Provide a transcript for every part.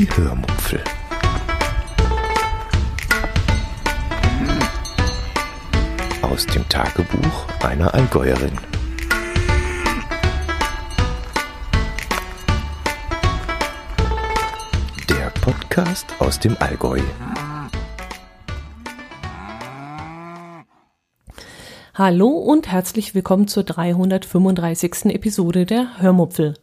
Die Hörmupfel. Aus dem Tagebuch einer Allgäuerin. Der Podcast aus dem Allgäu. Hallo und herzlich willkommen zur 335. Episode der Hörmupfel.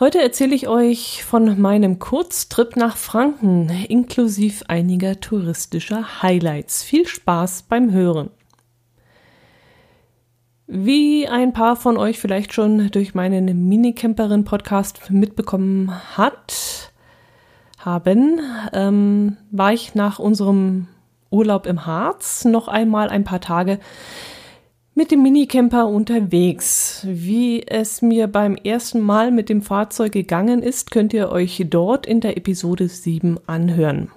Heute erzähle ich euch von meinem Kurztrip nach Franken, inklusive einiger touristischer Highlights. Viel Spaß beim Hören. Wie ein paar von euch vielleicht schon durch meinen Minicamperin-Podcast mitbekommen hat, haben, ähm, war ich nach unserem Urlaub im Harz noch einmal ein paar Tage mit dem Minicamper unterwegs. Wie es mir beim ersten Mal mit dem Fahrzeug gegangen ist, könnt ihr euch dort in der Episode 7 anhören.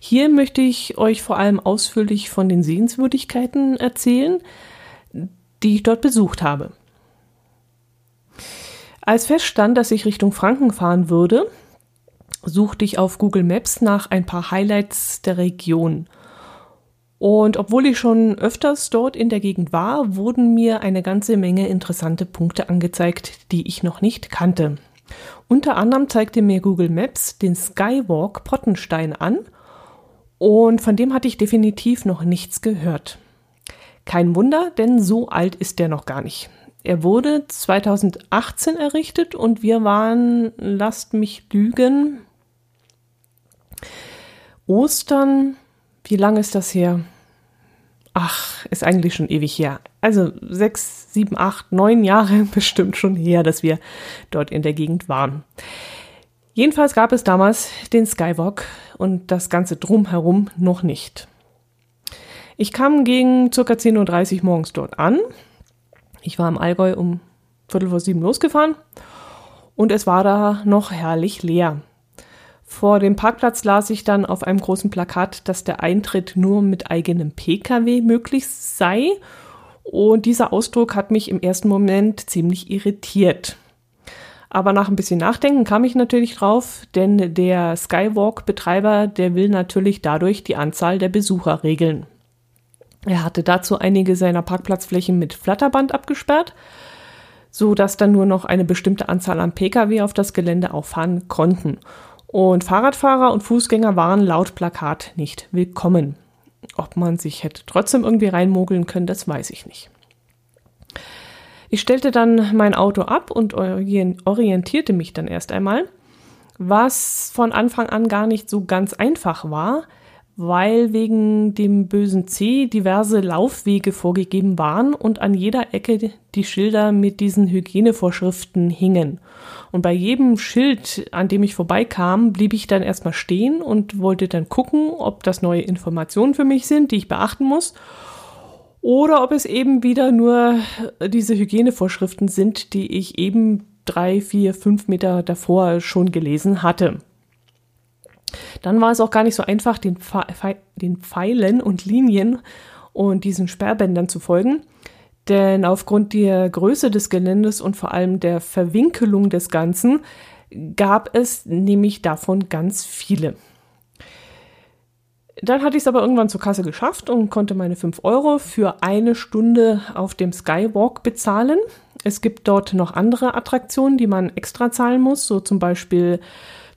Hier möchte ich euch vor allem ausführlich von den Sehenswürdigkeiten erzählen, die ich dort besucht habe. Als feststand, dass ich Richtung Franken fahren würde, suchte ich auf Google Maps nach ein paar Highlights der Region. Und obwohl ich schon öfters dort in der Gegend war, wurden mir eine ganze Menge interessante Punkte angezeigt, die ich noch nicht kannte. Unter anderem zeigte mir Google Maps den Skywalk Pottenstein an und von dem hatte ich definitiv noch nichts gehört. Kein Wunder, denn so alt ist der noch gar nicht. Er wurde 2018 errichtet und wir waren, lasst mich lügen, Ostern wie lange ist das her? Ach, ist eigentlich schon ewig her. Also sechs, sieben, acht, neun Jahre bestimmt schon her, dass wir dort in der Gegend waren. Jedenfalls gab es damals den Skywalk und das Ganze drumherum noch nicht. Ich kam gegen ca. 10.30 Uhr morgens dort an. Ich war im Allgäu um Viertel vor sieben losgefahren und es war da noch herrlich leer. Vor dem Parkplatz las ich dann auf einem großen Plakat, dass der Eintritt nur mit eigenem Pkw möglich sei. Und dieser Ausdruck hat mich im ersten Moment ziemlich irritiert. Aber nach ein bisschen Nachdenken kam ich natürlich drauf, denn der Skywalk-Betreiber, der will natürlich dadurch die Anzahl der Besucher regeln. Er hatte dazu einige seiner Parkplatzflächen mit Flatterband abgesperrt, so dass dann nur noch eine bestimmte Anzahl an Pkw auf das Gelände auffahren konnten. Und Fahrradfahrer und Fußgänger waren laut Plakat nicht willkommen. Ob man sich hätte trotzdem irgendwie reinmogeln können, das weiß ich nicht. Ich stellte dann mein Auto ab und orientierte mich dann erst einmal, was von Anfang an gar nicht so ganz einfach war, weil wegen dem bösen C diverse Laufwege vorgegeben waren und an jeder Ecke die Schilder mit diesen Hygienevorschriften hingen. Und bei jedem Schild, an dem ich vorbeikam, blieb ich dann erstmal stehen und wollte dann gucken, ob das neue Informationen für mich sind, die ich beachten muss, oder ob es eben wieder nur diese Hygienevorschriften sind, die ich eben drei, vier, fünf Meter davor schon gelesen hatte. Dann war es auch gar nicht so einfach, den, den Pfeilen und Linien und diesen Sperrbändern zu folgen. Denn aufgrund der Größe des Geländes und vor allem der Verwinkelung des Ganzen gab es nämlich davon ganz viele. Dann hatte ich es aber irgendwann zur Kasse geschafft und konnte meine 5 Euro für eine Stunde auf dem Skywalk bezahlen. Es gibt dort noch andere Attraktionen, die man extra zahlen muss, so zum Beispiel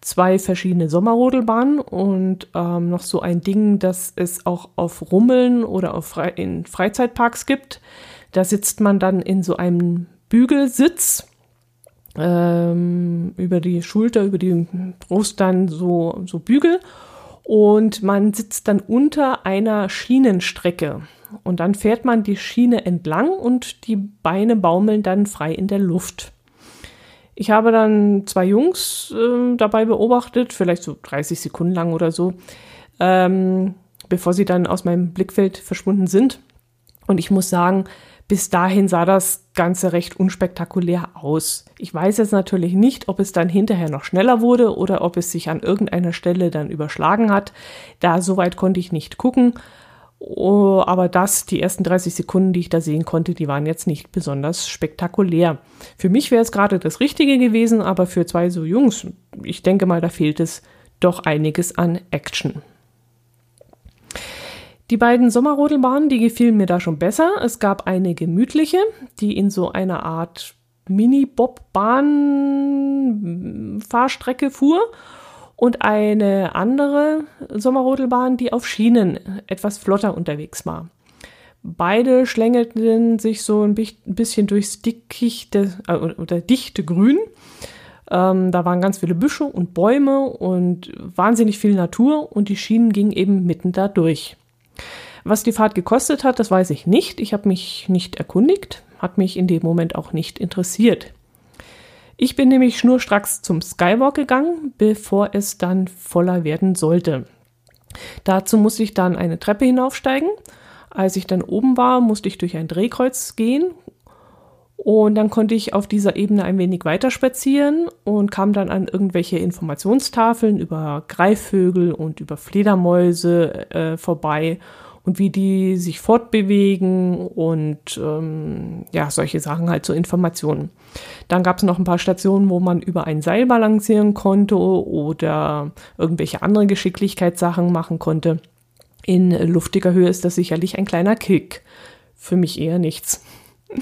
zwei verschiedene Sommerrodelbahnen und ähm, noch so ein Ding, das es auch auf Rummeln oder auf Fre in Freizeitparks gibt. Da sitzt man dann in so einem Bügelsitz ähm, über die Schulter, über die Brust dann so, so Bügel und man sitzt dann unter einer Schienenstrecke. Und dann fährt man die Schiene entlang und die Beine baumeln dann frei in der Luft. Ich habe dann zwei Jungs äh, dabei beobachtet, vielleicht so 30 Sekunden lang oder so, ähm, bevor sie dann aus meinem Blickfeld verschwunden sind. Und ich muss sagen, bis dahin sah das Ganze recht unspektakulär aus. Ich weiß jetzt natürlich nicht, ob es dann hinterher noch schneller wurde oder ob es sich an irgendeiner Stelle dann überschlagen hat. Da soweit konnte ich nicht gucken. Oh, aber das, die ersten 30 Sekunden, die ich da sehen konnte, die waren jetzt nicht besonders spektakulär. Für mich wäre es gerade das Richtige gewesen, aber für zwei so Jungs, ich denke mal, da fehlt es doch einiges an Action. Die beiden Sommerrodelbahnen, die gefielen mir da schon besser. Es gab eine gemütliche, die in so einer Art Mini-Bobbahn-Fahrstrecke fuhr und eine andere Sommerrodelbahn, die auf Schienen etwas flotter unterwegs war. Beide schlängelten sich so ein bisschen durchs dickichte äh, oder dichte Grün. Ähm, da waren ganz viele Büsche und Bäume und wahnsinnig viel Natur und die Schienen gingen eben mitten da durch. Was die Fahrt gekostet hat, das weiß ich nicht. Ich habe mich nicht erkundigt, hat mich in dem Moment auch nicht interessiert. Ich bin nämlich schnurstracks zum Skywalk gegangen, bevor es dann voller werden sollte. Dazu musste ich dann eine Treppe hinaufsteigen. Als ich dann oben war, musste ich durch ein Drehkreuz gehen. Und dann konnte ich auf dieser Ebene ein wenig weiter spazieren und kam dann an irgendwelche Informationstafeln über Greifvögel und über Fledermäuse äh, vorbei und wie die sich fortbewegen und ähm, ja, solche Sachen halt so Informationen. Dann gab es noch ein paar Stationen, wo man über ein Seil balancieren konnte oder irgendwelche andere Geschicklichkeitssachen machen konnte. In luftiger Höhe ist das sicherlich ein kleiner Kick. Für mich eher nichts.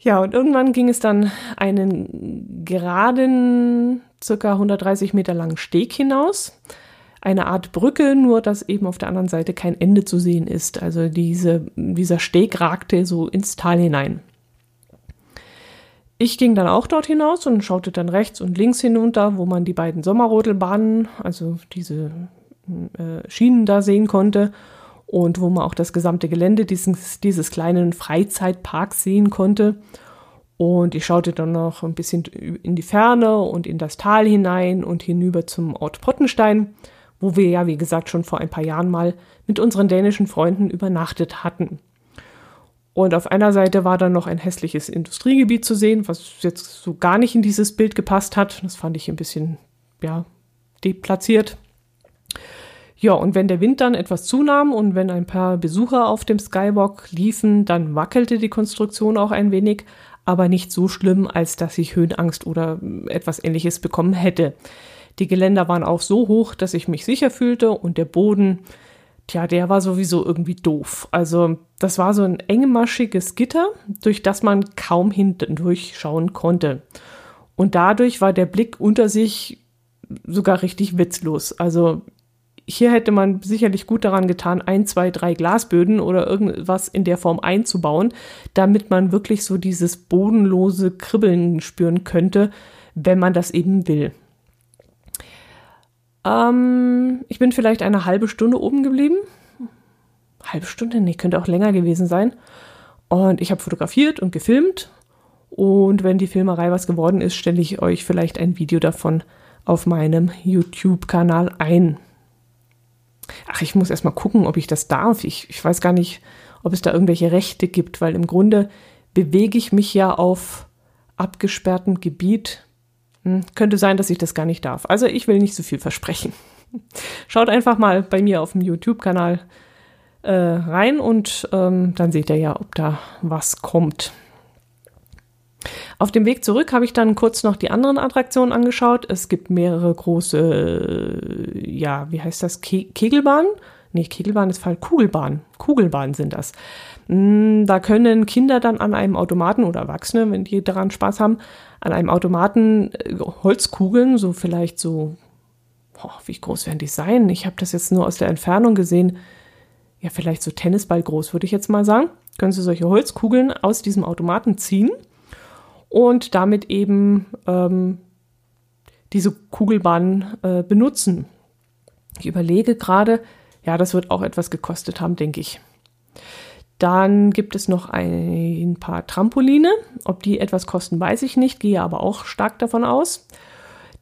Ja, und irgendwann ging es dann einen geraden, circa 130 Meter langen Steg hinaus eine Art Brücke, nur dass eben auf der anderen Seite kein Ende zu sehen ist. Also diese, dieser Steg ragte so ins Tal hinein. Ich ging dann auch dort hinaus und schaute dann rechts und links hinunter, wo man die beiden Sommerrodelbahnen, also diese äh, Schienen da sehen konnte und wo man auch das gesamte Gelände dieses, dieses kleinen Freizeitparks sehen konnte. Und ich schaute dann noch ein bisschen in die Ferne und in das Tal hinein und hinüber zum Ort Pottenstein wo wir ja, wie gesagt, schon vor ein paar Jahren mal mit unseren dänischen Freunden übernachtet hatten. Und auf einer Seite war dann noch ein hässliches Industriegebiet zu sehen, was jetzt so gar nicht in dieses Bild gepasst hat. Das fand ich ein bisschen, ja, deplatziert. Ja, und wenn der Wind dann etwas zunahm und wenn ein paar Besucher auf dem Skywalk liefen, dann wackelte die Konstruktion auch ein wenig, aber nicht so schlimm, als dass ich Höhenangst oder etwas ähnliches bekommen hätte. Die Geländer waren auch so hoch, dass ich mich sicher fühlte und der Boden, tja, der war sowieso irgendwie doof. Also das war so ein engmaschiges Gitter, durch das man kaum hindurch schauen konnte. Und dadurch war der Blick unter sich sogar richtig witzlos. Also hier hätte man sicherlich gut daran getan, ein, zwei, drei Glasböden oder irgendwas in der Form einzubauen, damit man wirklich so dieses bodenlose Kribbeln spüren könnte, wenn man das eben will. Ähm, ich bin vielleicht eine halbe Stunde oben geblieben. Halbe Stunde? Nee, könnte auch länger gewesen sein. Und ich habe fotografiert und gefilmt. Und wenn die Filmerei was geworden ist, stelle ich euch vielleicht ein Video davon auf meinem YouTube-Kanal ein. Ach, ich muss erst mal gucken, ob ich das darf. Ich, ich weiß gar nicht, ob es da irgendwelche Rechte gibt, weil im Grunde bewege ich mich ja auf abgesperrtem Gebiet hm, könnte sein, dass ich das gar nicht darf. Also ich will nicht so viel versprechen. Schaut einfach mal bei mir auf dem YouTube-Kanal äh, rein und ähm, dann seht ihr ja, ob da was kommt. Auf dem Weg zurück habe ich dann kurz noch die anderen Attraktionen angeschaut. Es gibt mehrere große, äh, ja, wie heißt das, Ke Kegelbahnen? Nee, Kegelbahn ist falsch, Kugelbahn. Kugelbahnen sind das. Hm, da können Kinder dann an einem Automaten oder Erwachsene, wenn die daran Spaß haben, an einem Automaten äh, Holzkugeln, so vielleicht so, oh, wie groß werden die sein? Ich habe das jetzt nur aus der Entfernung gesehen. Ja, vielleicht so Tennisball groß, würde ich jetzt mal sagen. Können Sie solche Holzkugeln aus diesem Automaten ziehen und damit eben ähm, diese Kugelbahn äh, benutzen. Ich überlege gerade, ja, das wird auch etwas gekostet haben, denke ich. Dann gibt es noch ein paar Trampoline. Ob die etwas kosten, weiß ich nicht, gehe aber auch stark davon aus.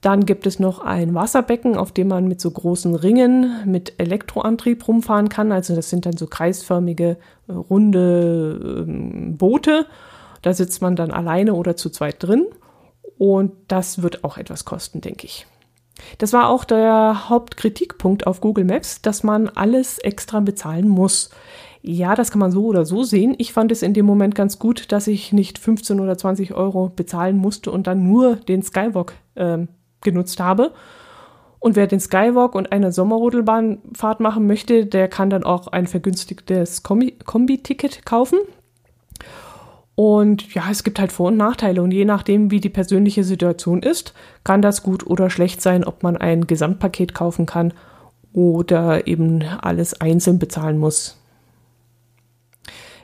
Dann gibt es noch ein Wasserbecken, auf dem man mit so großen Ringen mit Elektroantrieb rumfahren kann. Also das sind dann so kreisförmige, äh, runde ähm, Boote. Da sitzt man dann alleine oder zu zweit drin. Und das wird auch etwas kosten, denke ich. Das war auch der Hauptkritikpunkt auf Google Maps, dass man alles extra bezahlen muss. Ja, das kann man so oder so sehen. Ich fand es in dem Moment ganz gut, dass ich nicht 15 oder 20 Euro bezahlen musste und dann nur den Skywalk äh, genutzt habe. Und wer den Skywalk und eine Sommerrodelbahnfahrt machen möchte, der kann dann auch ein vergünstigtes Kombi-Ticket kaufen. Und ja, es gibt halt Vor- und Nachteile. Und je nachdem, wie die persönliche Situation ist, kann das gut oder schlecht sein, ob man ein Gesamtpaket kaufen kann oder eben alles einzeln bezahlen muss.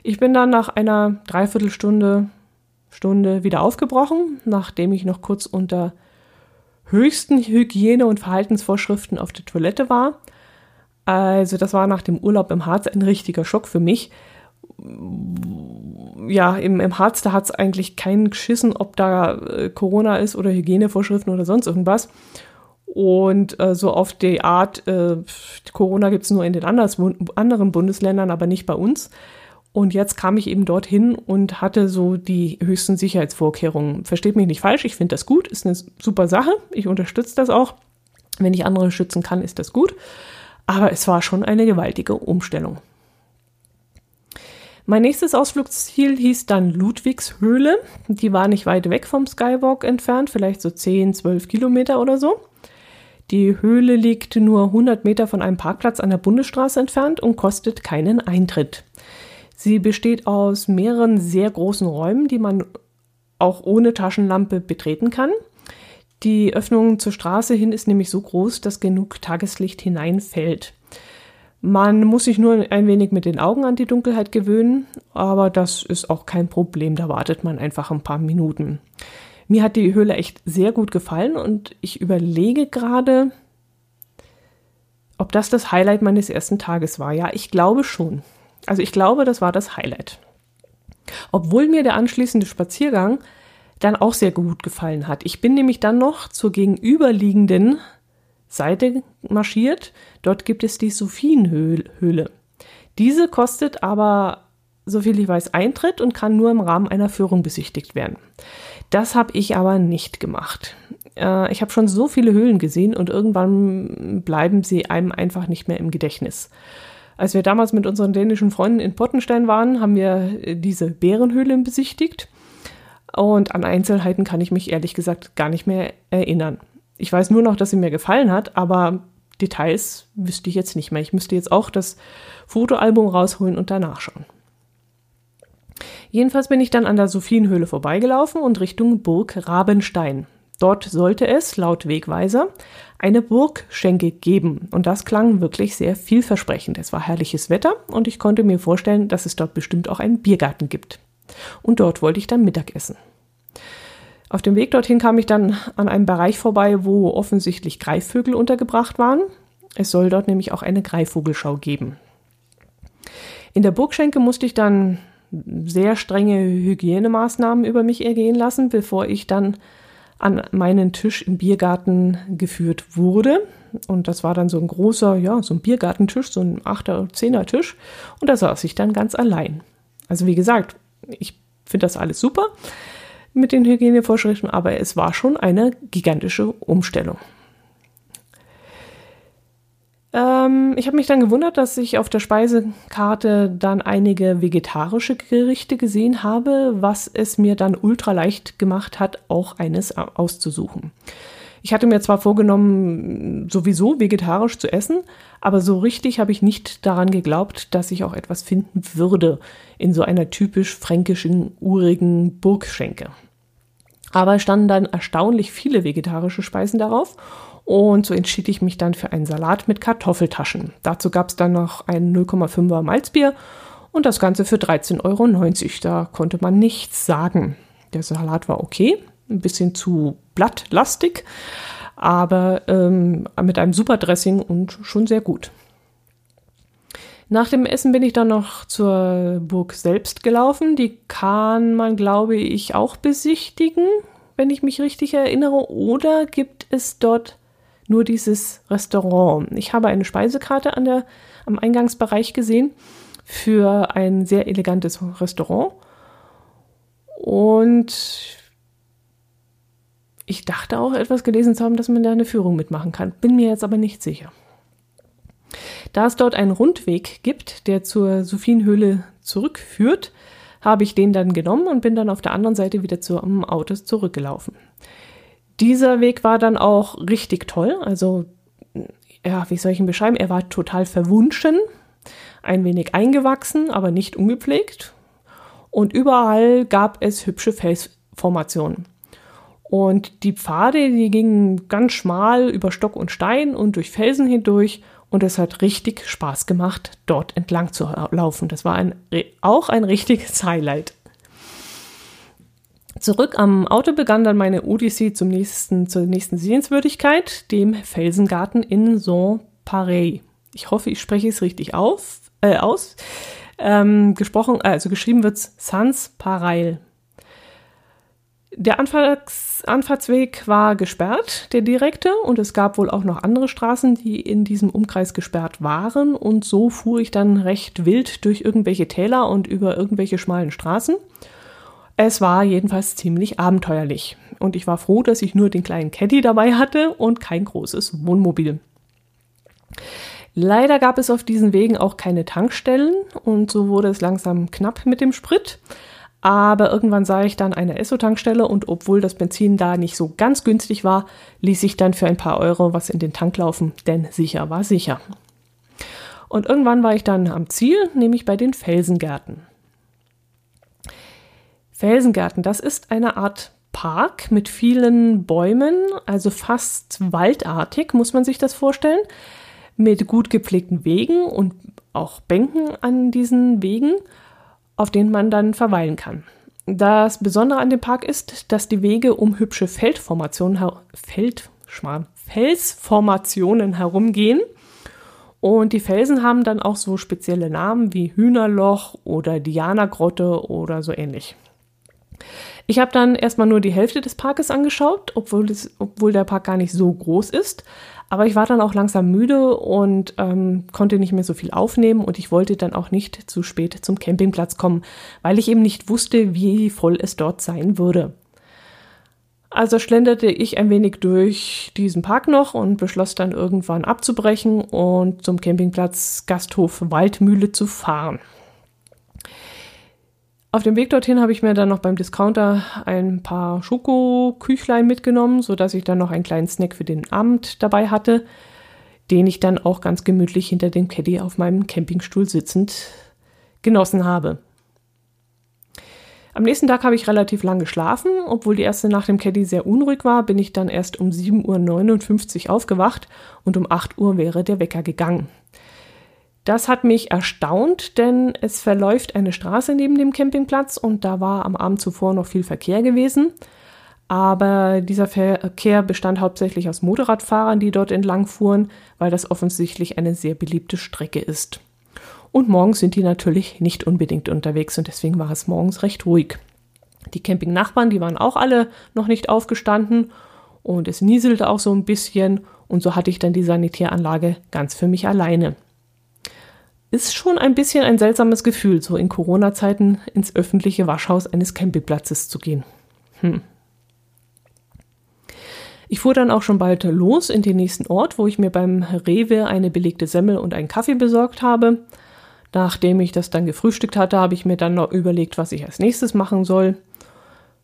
Ich bin dann nach einer Dreiviertelstunde Stunde wieder aufgebrochen, nachdem ich noch kurz unter höchsten Hygiene- und Verhaltensvorschriften auf der Toilette war. Also das war nach dem Urlaub im Harz ein richtiger Schock für mich, ja, im, im Harz, da hat es eigentlich keinen geschissen, ob da äh, Corona ist oder Hygienevorschriften oder sonst irgendwas. Und äh, so auf die Art, äh, Corona gibt es nur in den anders, anderen Bundesländern, aber nicht bei uns. Und jetzt kam ich eben dorthin und hatte so die höchsten Sicherheitsvorkehrungen. Versteht mich nicht falsch, ich finde das gut, ist eine super Sache. Ich unterstütze das auch. Wenn ich andere schützen kann, ist das gut. Aber es war schon eine gewaltige Umstellung. Mein nächstes Ausflugsziel hieß dann Ludwigshöhle. Die war nicht weit weg vom Skywalk entfernt, vielleicht so 10, 12 Kilometer oder so. Die Höhle liegt nur 100 Meter von einem Parkplatz an der Bundesstraße entfernt und kostet keinen Eintritt. Sie besteht aus mehreren sehr großen Räumen, die man auch ohne Taschenlampe betreten kann. Die Öffnung zur Straße hin ist nämlich so groß, dass genug Tageslicht hineinfällt. Man muss sich nur ein wenig mit den Augen an die Dunkelheit gewöhnen, aber das ist auch kein Problem, da wartet man einfach ein paar Minuten. Mir hat die Höhle echt sehr gut gefallen und ich überlege gerade, ob das das Highlight meines ersten Tages war. Ja, ich glaube schon. Also ich glaube, das war das Highlight. Obwohl mir der anschließende Spaziergang dann auch sehr gut gefallen hat. Ich bin nämlich dann noch zur gegenüberliegenden Seite marschiert. Dort gibt es die Sophienhöhle. Diese kostet aber, soviel ich weiß, Eintritt und kann nur im Rahmen einer Führung besichtigt werden. Das habe ich aber nicht gemacht. Äh, ich habe schon so viele Höhlen gesehen und irgendwann bleiben sie einem einfach nicht mehr im Gedächtnis. Als wir damals mit unseren dänischen Freunden in Pottenstein waren, haben wir diese Bärenhöhle besichtigt. Und an Einzelheiten kann ich mich ehrlich gesagt gar nicht mehr erinnern. Ich weiß nur noch, dass sie mir gefallen hat, aber Details wüsste ich jetzt nicht mehr. Ich müsste jetzt auch das Fotoalbum rausholen und danach schauen. Jedenfalls bin ich dann an der Sophienhöhle vorbeigelaufen und Richtung Burg Rabenstein. Dort sollte es, laut Wegweiser, eine Burgschenke geben. Und das klang wirklich sehr vielversprechend. Es war herrliches Wetter und ich konnte mir vorstellen, dass es dort bestimmt auch einen Biergarten gibt. Und dort wollte ich dann Mittagessen. Auf dem Weg dorthin kam ich dann an einem Bereich vorbei, wo offensichtlich Greifvögel untergebracht waren. Es soll dort nämlich auch eine Greifvogelschau geben. In der Burgschenke musste ich dann sehr strenge Hygienemaßnahmen über mich ergehen lassen, bevor ich dann an meinen Tisch im Biergarten geführt wurde. Und das war dann so ein großer, ja, so ein Biergartentisch, so ein 8er, 10er Tisch. Und da saß ich dann ganz allein. Also wie gesagt, ich finde das alles super mit den Hygienevorschriften, aber es war schon eine gigantische Umstellung. Ähm, ich habe mich dann gewundert, dass ich auf der Speisekarte dann einige vegetarische Gerichte gesehen habe, was es mir dann ultra leicht gemacht hat, auch eines auszusuchen. Ich hatte mir zwar vorgenommen, sowieso vegetarisch zu essen, aber so richtig habe ich nicht daran geglaubt, dass ich auch etwas finden würde in so einer typisch fränkischen, urigen Burgschenke. Aber es standen dann erstaunlich viele vegetarische Speisen darauf und so entschied ich mich dann für einen Salat mit Kartoffeltaschen. Dazu gab es dann noch ein 0,5er Malzbier und das Ganze für 13,90 Euro. Da konnte man nichts sagen. Der Salat war okay, ein bisschen zu blattlastig, aber ähm, mit einem super Dressing und schon sehr gut. Nach dem Essen bin ich dann noch zur Burg selbst gelaufen. Die kann man, glaube ich, auch besichtigen, wenn ich mich richtig erinnere. Oder gibt es dort nur dieses Restaurant? Ich habe eine Speisekarte an der, am Eingangsbereich gesehen für ein sehr elegantes Restaurant. Und ich dachte auch etwas gelesen zu haben, dass man da eine Führung mitmachen kann, bin mir jetzt aber nicht sicher. Da es dort einen Rundweg gibt, der zur Sophienhöhle zurückführt, habe ich den dann genommen und bin dann auf der anderen Seite wieder zum Auto zurückgelaufen. Dieser Weg war dann auch richtig toll. Also, ja, wie soll ich ihn beschreiben? Er war total verwunschen, ein wenig eingewachsen, aber nicht ungepflegt. Und überall gab es hübsche Felsformationen. Und die Pfade, die gingen ganz schmal über Stock und Stein und durch Felsen hindurch. Und es hat richtig Spaß gemacht, dort entlang zu laufen. Das war ein, auch ein richtiges Highlight. Zurück am Auto begann dann meine Odyssee zum nächsten, zur nächsten Sehenswürdigkeit, dem Felsengarten in Saint-Pareil. Ich hoffe, ich spreche es richtig auf, äh, aus. Ähm, gesprochen, also geschrieben wird es Sans-Pareil. Der Anfahrts Anfahrtsweg war gesperrt, der direkte, und es gab wohl auch noch andere Straßen, die in diesem Umkreis gesperrt waren. Und so fuhr ich dann recht wild durch irgendwelche Täler und über irgendwelche schmalen Straßen. Es war jedenfalls ziemlich abenteuerlich. Und ich war froh, dass ich nur den kleinen Caddy dabei hatte und kein großes Wohnmobil. Leider gab es auf diesen Wegen auch keine Tankstellen und so wurde es langsam knapp mit dem Sprit. Aber irgendwann sah ich dann eine Esso-Tankstelle und obwohl das Benzin da nicht so ganz günstig war, ließ ich dann für ein paar Euro was in den Tank laufen, denn sicher war sicher. Und irgendwann war ich dann am Ziel, nämlich bei den Felsengärten. Felsengärten, das ist eine Art Park mit vielen Bäumen, also fast waldartig, muss man sich das vorstellen, mit gut gepflegten Wegen und auch Bänken an diesen Wegen auf denen man dann verweilen kann. Das Besondere an dem Park ist, dass die Wege um hübsche Feldformationen, Feld, Felsformationen herumgehen. Und die Felsen haben dann auch so spezielle Namen wie Hühnerloch oder Diana-Grotte oder so ähnlich. Ich habe dann erstmal nur die Hälfte des Parkes angeschaut, obwohl, es, obwohl der Park gar nicht so groß ist. Aber ich war dann auch langsam müde und ähm, konnte nicht mehr so viel aufnehmen und ich wollte dann auch nicht zu spät zum Campingplatz kommen, weil ich eben nicht wusste, wie voll es dort sein würde. Also schlenderte ich ein wenig durch diesen Park noch und beschloss dann irgendwann abzubrechen und zum Campingplatz Gasthof Waldmühle zu fahren. Auf dem Weg dorthin habe ich mir dann noch beim Discounter ein paar Schokoküchlein mitgenommen, sodass ich dann noch einen kleinen Snack für den Abend dabei hatte, den ich dann auch ganz gemütlich hinter dem Caddy auf meinem Campingstuhl sitzend genossen habe. Am nächsten Tag habe ich relativ lang geschlafen. Obwohl die erste Nacht im Caddy sehr unruhig war, bin ich dann erst um 7.59 Uhr aufgewacht und um 8 Uhr wäre der Wecker gegangen. Das hat mich erstaunt, denn es verläuft eine Straße neben dem Campingplatz und da war am Abend zuvor noch viel Verkehr gewesen. Aber dieser Verkehr bestand hauptsächlich aus Motorradfahrern, die dort entlang fuhren, weil das offensichtlich eine sehr beliebte Strecke ist. Und morgens sind die natürlich nicht unbedingt unterwegs und deswegen war es morgens recht ruhig. Die Campingnachbarn, die waren auch alle noch nicht aufgestanden und es nieselte auch so ein bisschen und so hatte ich dann die Sanitäranlage ganz für mich alleine ist schon ein bisschen ein seltsames Gefühl, so in Corona-Zeiten ins öffentliche Waschhaus eines Campingplatzes zu gehen. Hm. Ich fuhr dann auch schon bald los in den nächsten Ort, wo ich mir beim Rewe eine belegte Semmel und einen Kaffee besorgt habe. Nachdem ich das dann gefrühstückt hatte, habe ich mir dann noch überlegt, was ich als nächstes machen soll.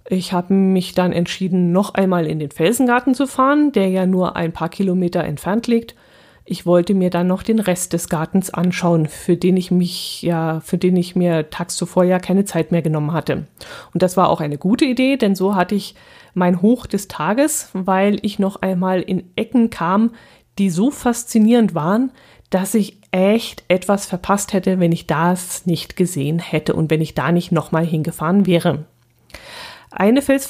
Ich habe mich dann entschieden, noch einmal in den Felsengarten zu fahren, der ja nur ein paar Kilometer entfernt liegt ich wollte mir dann noch den Rest des Gartens anschauen, für den ich mich ja, für den ich mir tags zuvor ja keine Zeit mehr genommen hatte. Und das war auch eine gute Idee, denn so hatte ich mein Hoch des Tages, weil ich noch einmal in Ecken kam, die so faszinierend waren, dass ich echt etwas verpasst hätte, wenn ich das nicht gesehen hätte und wenn ich da nicht nochmal hingefahren wäre. Eine Fels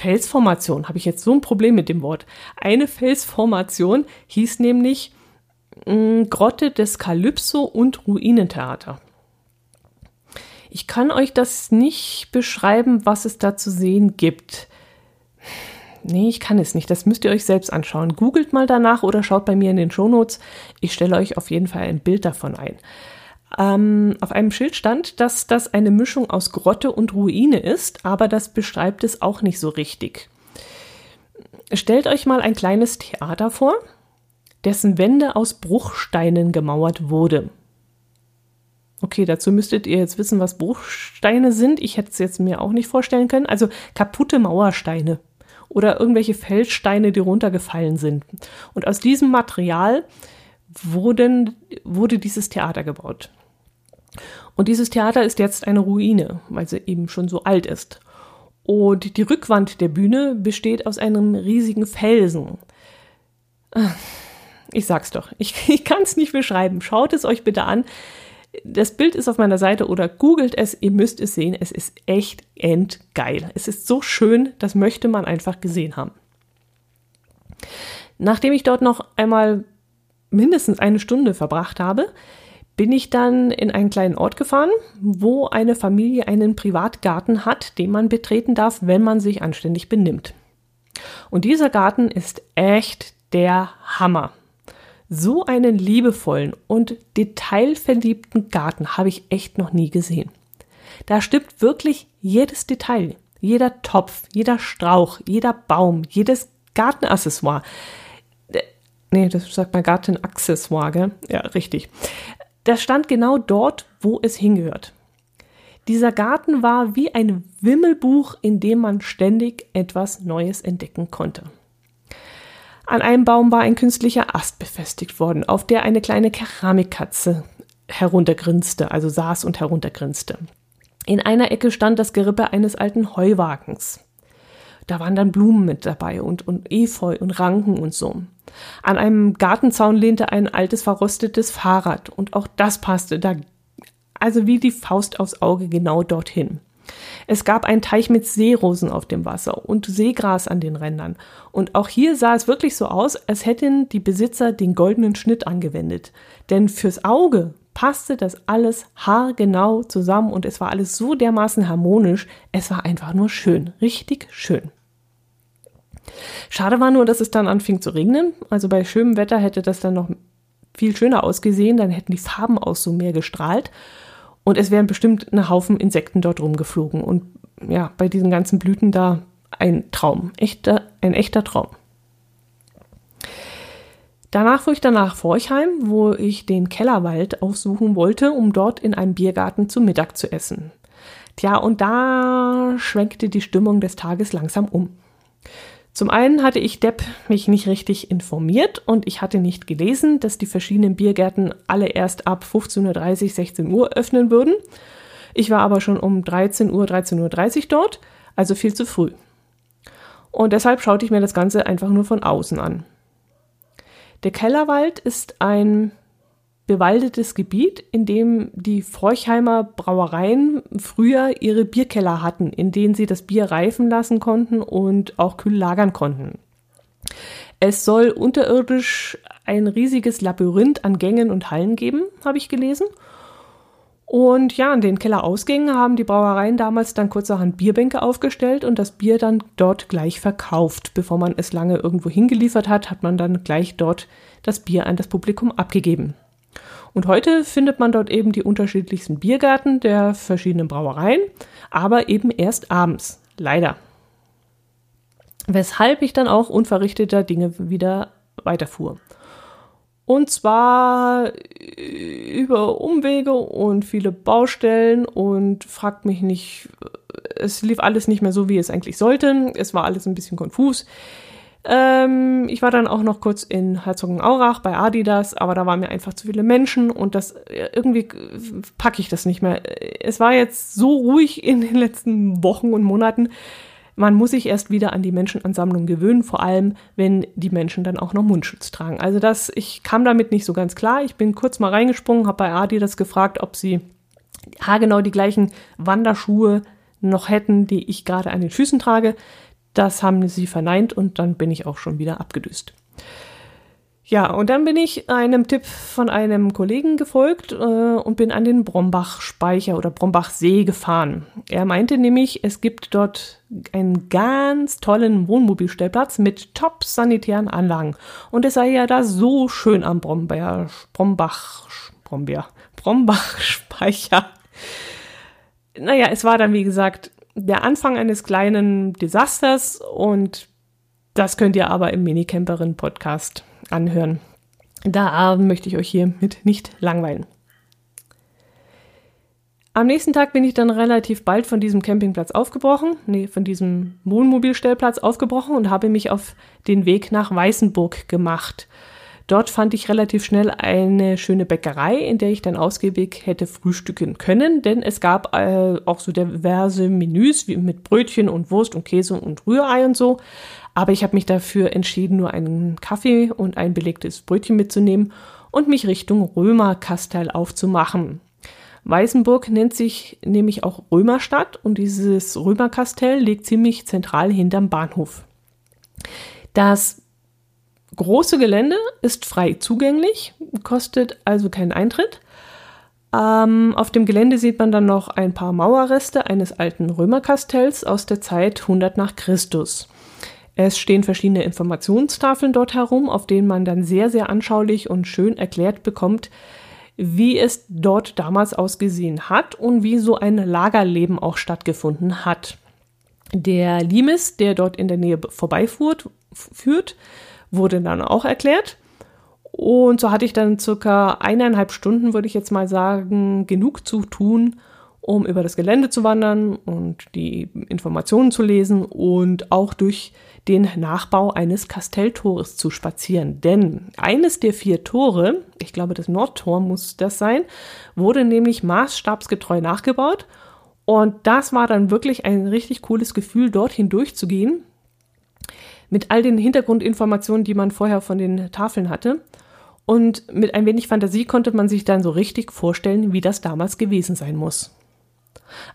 Felsformation, habe ich jetzt so ein Problem mit dem Wort. Eine Felsformation hieß nämlich mh, mm, Grotte des Kalypso und Ruinentheater. Ich kann euch das nicht beschreiben, was es da zu sehen gibt. Nee, ich kann es nicht. Das müsst ihr euch selbst anschauen. Googelt mal danach oder schaut bei mir in den Shownotes. Ich stelle euch auf jeden Fall ein Bild davon ein. Ähm, auf einem Schild stand, dass das eine Mischung aus Grotte und Ruine ist, aber das beschreibt es auch nicht so richtig. stellt euch mal ein kleines Theater vor, dessen Wände aus Bruchsteinen gemauert wurde. Okay, dazu müsstet ihr jetzt wissen, was Bruchsteine sind. Ich hätte es jetzt mir auch nicht vorstellen können. Also kaputte Mauersteine oder irgendwelche Feldsteine, die runtergefallen sind. Und aus diesem Material wurden, wurde dieses Theater gebaut. Und dieses Theater ist jetzt eine Ruine, weil sie eben schon so alt ist. Und die Rückwand der Bühne besteht aus einem riesigen Felsen. Ich sag's doch, ich, ich kann es nicht beschreiben. Schaut es euch bitte an. Das Bild ist auf meiner Seite oder googelt es, ihr müsst es sehen. Es ist echt endgeil. Es ist so schön, das möchte man einfach gesehen haben. Nachdem ich dort noch einmal mindestens eine Stunde verbracht habe, bin ich dann in einen kleinen Ort gefahren, wo eine Familie einen Privatgarten hat, den man betreten darf, wenn man sich anständig benimmt. Und dieser Garten ist echt der Hammer. So einen liebevollen und detailverliebten Garten habe ich echt noch nie gesehen. Da stimmt wirklich jedes Detail, jeder Topf, jeder Strauch, jeder Baum, jedes Gartenaccessoire. Äh, nee, das sagt man Gartenaccessoire, gell? Ja, richtig. Das stand genau dort, wo es hingehört. Dieser Garten war wie ein Wimmelbuch, in dem man ständig etwas Neues entdecken konnte. An einem Baum war ein künstlicher Ast befestigt worden, auf der eine kleine Keramikkatze heruntergrinste, also saß und heruntergrinste. In einer Ecke stand das Gerippe eines alten Heuwagens. Da waren dann Blumen mit dabei und, und Efeu und Ranken und so. An einem Gartenzaun lehnte ein altes verrostetes Fahrrad und auch das passte da, also wie die Faust aufs Auge genau dorthin. Es gab einen Teich mit Seerosen auf dem Wasser und Seegras an den Rändern. Und auch hier sah es wirklich so aus, als hätten die Besitzer den goldenen Schnitt angewendet. Denn fürs Auge passte das alles haargenau zusammen und es war alles so dermaßen harmonisch. Es war einfach nur schön, richtig schön. Schade war nur, dass es dann anfing zu regnen. Also bei schönem Wetter hätte das dann noch viel schöner ausgesehen, dann hätten die Farben auch so mehr gestrahlt. Und es wären bestimmt ein Haufen Insekten dort rumgeflogen. Und ja, bei diesen ganzen Blüten da ein Traum. Echter, ein echter Traum. Danach fuhr ich danach Forchheim, wo ich den Kellerwald aufsuchen wollte, um dort in einem Biergarten zu Mittag zu essen. Tja, und da schwenkte die Stimmung des Tages langsam um. Zum einen hatte ich Depp mich nicht richtig informiert und ich hatte nicht gelesen, dass die verschiedenen Biergärten alle erst ab 15.30 Uhr, 16 Uhr öffnen würden. Ich war aber schon um 13 Uhr, 13.30 Uhr dort, also viel zu früh. Und deshalb schaute ich mir das Ganze einfach nur von außen an. Der Kellerwald ist ein bewaldetes Gebiet, in dem die Forchheimer Brauereien früher ihre Bierkeller hatten, in denen sie das Bier reifen lassen konnten und auch kühl lagern konnten. Es soll unterirdisch ein riesiges Labyrinth an Gängen und Hallen geben, habe ich gelesen. Und ja, an den Kellerausgängen haben die Brauereien damals dann kurzerhand Bierbänke aufgestellt und das Bier dann dort gleich verkauft. Bevor man es lange irgendwo hingeliefert hat, hat man dann gleich dort das Bier an das Publikum abgegeben. Und heute findet man dort eben die unterschiedlichsten Biergärten der verschiedenen Brauereien, aber eben erst abends. Leider. Weshalb ich dann auch unverrichteter Dinge wieder weiterfuhr. Und zwar über Umwege und viele Baustellen und fragt mich nicht, es lief alles nicht mehr so, wie es eigentlich sollte. Es war alles ein bisschen konfus. Ähm, ich war dann auch noch kurz in Herzogenaurach bei Adidas, aber da waren mir einfach zu viele Menschen und das äh, irgendwie packe ich das nicht mehr. Es war jetzt so ruhig in den letzten Wochen und Monaten. Man muss sich erst wieder an die Menschenansammlung gewöhnen, vor allem wenn die Menschen dann auch noch Mundschutz tragen. Also das, ich kam damit nicht so ganz klar. Ich bin kurz mal reingesprungen, habe bei Adidas gefragt, ob sie haargenau die gleichen Wanderschuhe noch hätten, die ich gerade an den Füßen trage. Das haben sie verneint und dann bin ich auch schon wieder abgedüst. Ja, und dann bin ich einem Tipp von einem Kollegen gefolgt äh, und bin an den Brombach-Speicher oder Brombach-See gefahren. Er meinte nämlich, es gibt dort einen ganz tollen Wohnmobilstellplatz mit top sanitären Anlagen. Und es sei ja da so schön am Brombeer, Brombach, Brombeer, Brombach-Speicher. Naja, es war dann, wie gesagt, der Anfang eines kleinen Desasters und Das könnt ihr aber im Minicamperin-Podcast anhören. Da möchte ich euch hiermit nicht langweilen. Am nächsten Tag bin ich dann relativ bald von diesem Campingplatz aufgebrochen, nee, von diesem Wohnmobilstellplatz aufgebrochen und habe mich auf den Weg nach Weißenburg gemacht. Dort fand ich relativ schnell eine schöne Bäckerei, in der ich dann ausgiebig hätte frühstücken können, denn es gab äh, auch so diverse Menüs wie mit Brötchen und Wurst und Käse und Rührei und so. Aber ich habe mich dafür entschieden, nur einen Kaffee und ein belegtes Brötchen mitzunehmen und mich Richtung Römerkastell aufzumachen. Weißenburg nennt sich nämlich auch Römerstadt und dieses Römerkastell liegt ziemlich zentral hinterm Bahnhof. Das große Gelände ist frei zugänglich, kostet also keinen Eintritt. Ähm, auf dem Gelände sieht man dann noch ein paar Mauerreste eines alten Römerkastells aus der Zeit 100 nach Christus. Es stehen verschiedene Informationstafeln dort herum, auf denen man dann sehr, sehr anschaulich und schön erklärt bekommt, wie es dort damals ausgesehen hat und wie so ein Lagerleben auch stattgefunden hat. Der Limes, der dort in der Nähe vorbeifuhrt, führt, wurde dann auch erklärt. Und so hatte ich dann circa eineinhalb Stunden, würde ich jetzt mal sagen, genug zu tun, um über das Gelände zu wandern und die Informationen zu lesen und auch durch den Nachbau eines Kastelltores zu spazieren. Denn eines der vier Tore, ich glaube das Nordtor muss das sein, wurde nämlich maßstabsgetreu nachgebaut. Und das war dann wirklich ein richtig cooles Gefühl, dorthin durchzugehen mit all den Hintergrundinformationen, die man vorher von den Tafeln hatte. Und mit ein wenig Fantasie konnte man sich dann so richtig vorstellen, wie das damals gewesen sein muss.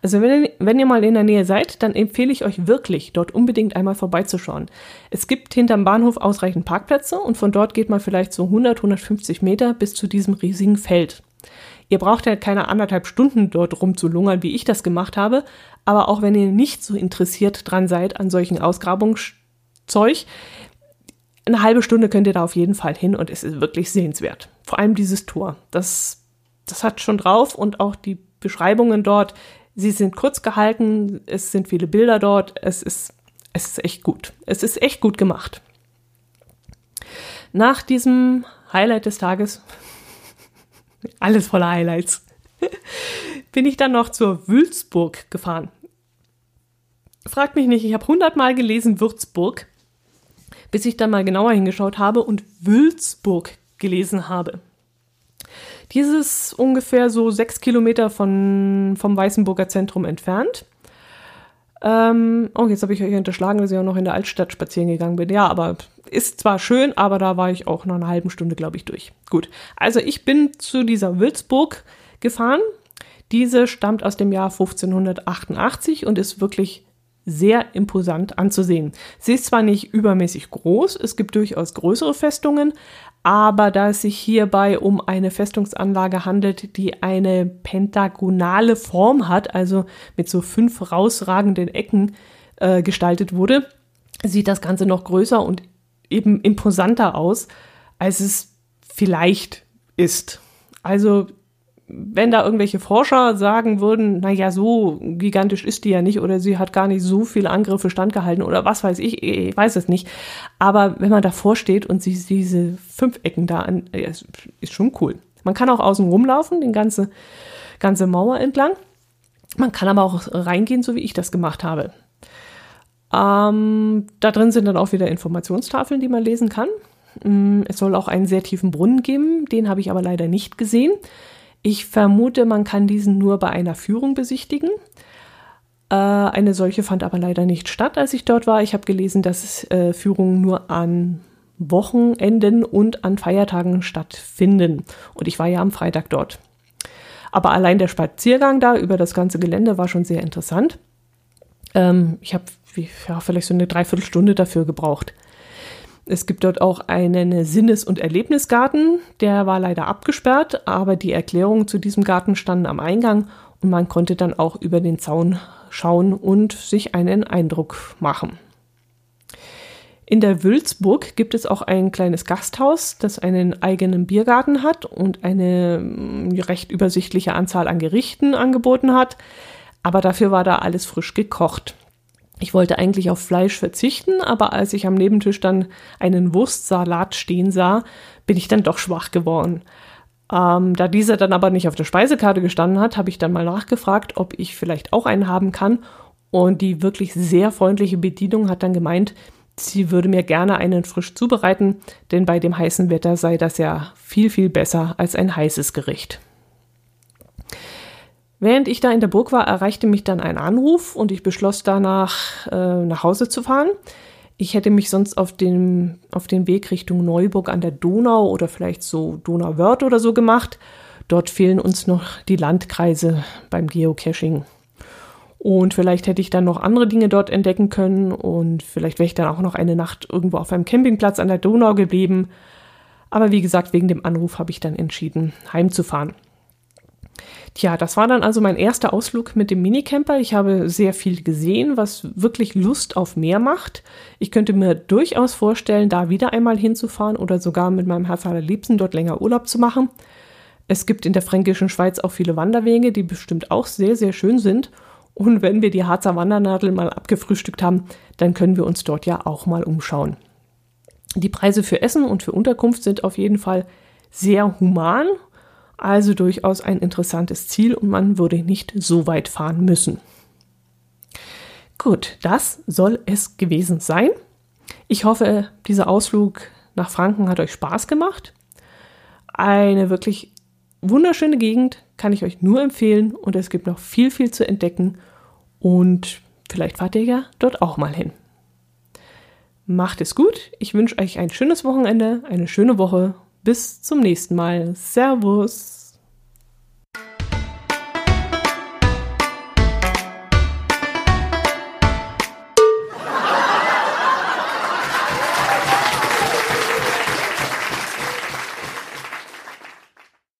Also wenn, wenn ihr mal in der Nähe seid, dann empfehle ich euch wirklich, dort unbedingt einmal vorbeizuschauen. Es gibt hinterm Bahnhof ausreichend Parkplätze und von dort geht man vielleicht so 100, 150 Meter bis zu diesem riesigen Feld. Ihr braucht ja keine anderthalb Stunden dort rumzulungern, wie ich das gemacht habe, aber auch wenn ihr nicht so interessiert dran seid an solchen Ausgrabungsstellen, Zeug. Eine halbe Stunde könnt ihr da auf jeden Fall hin und es ist wirklich sehenswert. Vor allem dieses Tor. Das, das hat schon drauf und auch die Beschreibungen dort. Sie sind kurz gehalten, es sind viele Bilder dort. Es ist, es ist echt gut. Es ist echt gut gemacht. Nach diesem Highlight des Tages, alles voller Highlights, bin ich dann noch zur Wülzburg gefahren. Fragt mich nicht, ich habe hundertmal gelesen Würzburg bis ich dann mal genauer hingeschaut habe und Wülzburg gelesen habe. Dieses ungefähr so sechs Kilometer von, vom Weißenburger Zentrum entfernt. Ähm, oh, jetzt habe ich euch unterschlagen, dass ich auch noch in der Altstadt spazieren gegangen bin. Ja, aber ist zwar schön, aber da war ich auch nach einer halben Stunde, glaube ich, durch. Gut, also ich bin zu dieser Wülzburg gefahren. Diese stammt aus dem Jahr 1588 und ist wirklich sehr imposant anzusehen. Sie ist zwar nicht übermäßig groß, es gibt durchaus größere Festungen, aber da es sich hierbei um eine Festungsanlage handelt, die eine pentagonale Form hat, also mit so fünf rausragenden Ecken äh, gestaltet wurde, sieht das Ganze noch größer und eben imposanter aus, als es vielleicht ist. Also wenn da irgendwelche Forscher sagen würden, na ja, so gigantisch ist die ja nicht oder sie hat gar nicht so viele Angriffe standgehalten oder was weiß ich, ich weiß es nicht. Aber wenn man davor steht und sie diese fünf Ecken da an, ist schon cool. Man kann auch außen rumlaufen, den ganze, ganze Mauer entlang. Man kann aber auch reingehen, so wie ich das gemacht habe. Ähm, da drin sind dann auch wieder Informationstafeln, die man lesen kann. Mm, es soll auch einen sehr tiefen Brunnen geben, den habe ich aber leider nicht gesehen. Ich vermute, man kann diesen nur bei einer Führung besichtigen. Äh, eine solche fand aber leider nicht statt, als ich dort war. Ich habe gelesen, dass äh, Führungen nur an Wochenenden und an Feiertagen stattfinden. Und ich war ja am Freitag dort. Aber allein der Spaziergang da über das ganze Gelände war schon sehr interessant. Ähm, ich habe ja, vielleicht so eine Dreiviertelstunde dafür gebraucht. Es gibt dort auch einen Sinnes- und Erlebnisgarten, der war leider abgesperrt, aber die Erklärungen zu diesem Garten standen am Eingang und man konnte dann auch über den Zaun schauen und sich einen Eindruck machen. In der Wülzburg gibt es auch ein kleines Gasthaus, das einen eigenen Biergarten hat und eine mm, recht übersichtliche Anzahl an Gerichten angeboten hat, aber dafür war da alles frisch gekocht. Ich wollte eigentlich auf Fleisch verzichten, aber als ich am Nebentisch dann einen Wurstsalat stehen sah, bin ich dann doch schwach geworden. Ähm, da dieser dann aber nicht auf der Speisekarte gestanden hat, habe ich dann mal nachgefragt, ob ich vielleicht auch einen haben kann. Und die wirklich sehr freundliche Bedienung hat dann gemeint, sie würde mir gerne einen frisch zubereiten, denn bei dem heißen Wetter sei das ja viel, viel besser als ein heißes Gericht. Während ich da in der Burg war, erreichte mich dann ein Anruf und ich beschloss danach, äh, nach Hause zu fahren. Ich hätte mich sonst auf den, auf den Weg Richtung Neuburg an der Donau oder vielleicht so Donauwörth oder so gemacht. Dort fehlen uns noch die Landkreise beim Geocaching. Und vielleicht hätte ich dann noch andere Dinge dort entdecken können und vielleicht wäre ich dann auch noch eine Nacht irgendwo auf einem Campingplatz an der Donau geblieben. Aber wie gesagt, wegen dem Anruf habe ich dann entschieden, heimzufahren. Tja, das war dann also mein erster Ausflug mit dem Minicamper. Ich habe sehr viel gesehen, was wirklich Lust auf mehr macht. Ich könnte mir durchaus vorstellen, da wieder einmal hinzufahren oder sogar mit meinem Herz allerliebsten dort länger Urlaub zu machen. Es gibt in der fränkischen Schweiz auch viele Wanderwege, die bestimmt auch sehr, sehr schön sind. Und wenn wir die Harzer Wandernadel mal abgefrühstückt haben, dann können wir uns dort ja auch mal umschauen. Die Preise für Essen und für Unterkunft sind auf jeden Fall sehr human also durchaus ein interessantes Ziel und man würde nicht so weit fahren müssen. Gut, das soll es gewesen sein. Ich hoffe, dieser Ausflug nach Franken hat euch Spaß gemacht. Eine wirklich wunderschöne Gegend kann ich euch nur empfehlen und es gibt noch viel, viel zu entdecken und vielleicht fahrt ihr ja dort auch mal hin. Macht es gut. Ich wünsche euch ein schönes Wochenende, eine schöne Woche bis zum nächsten Mal. Servus.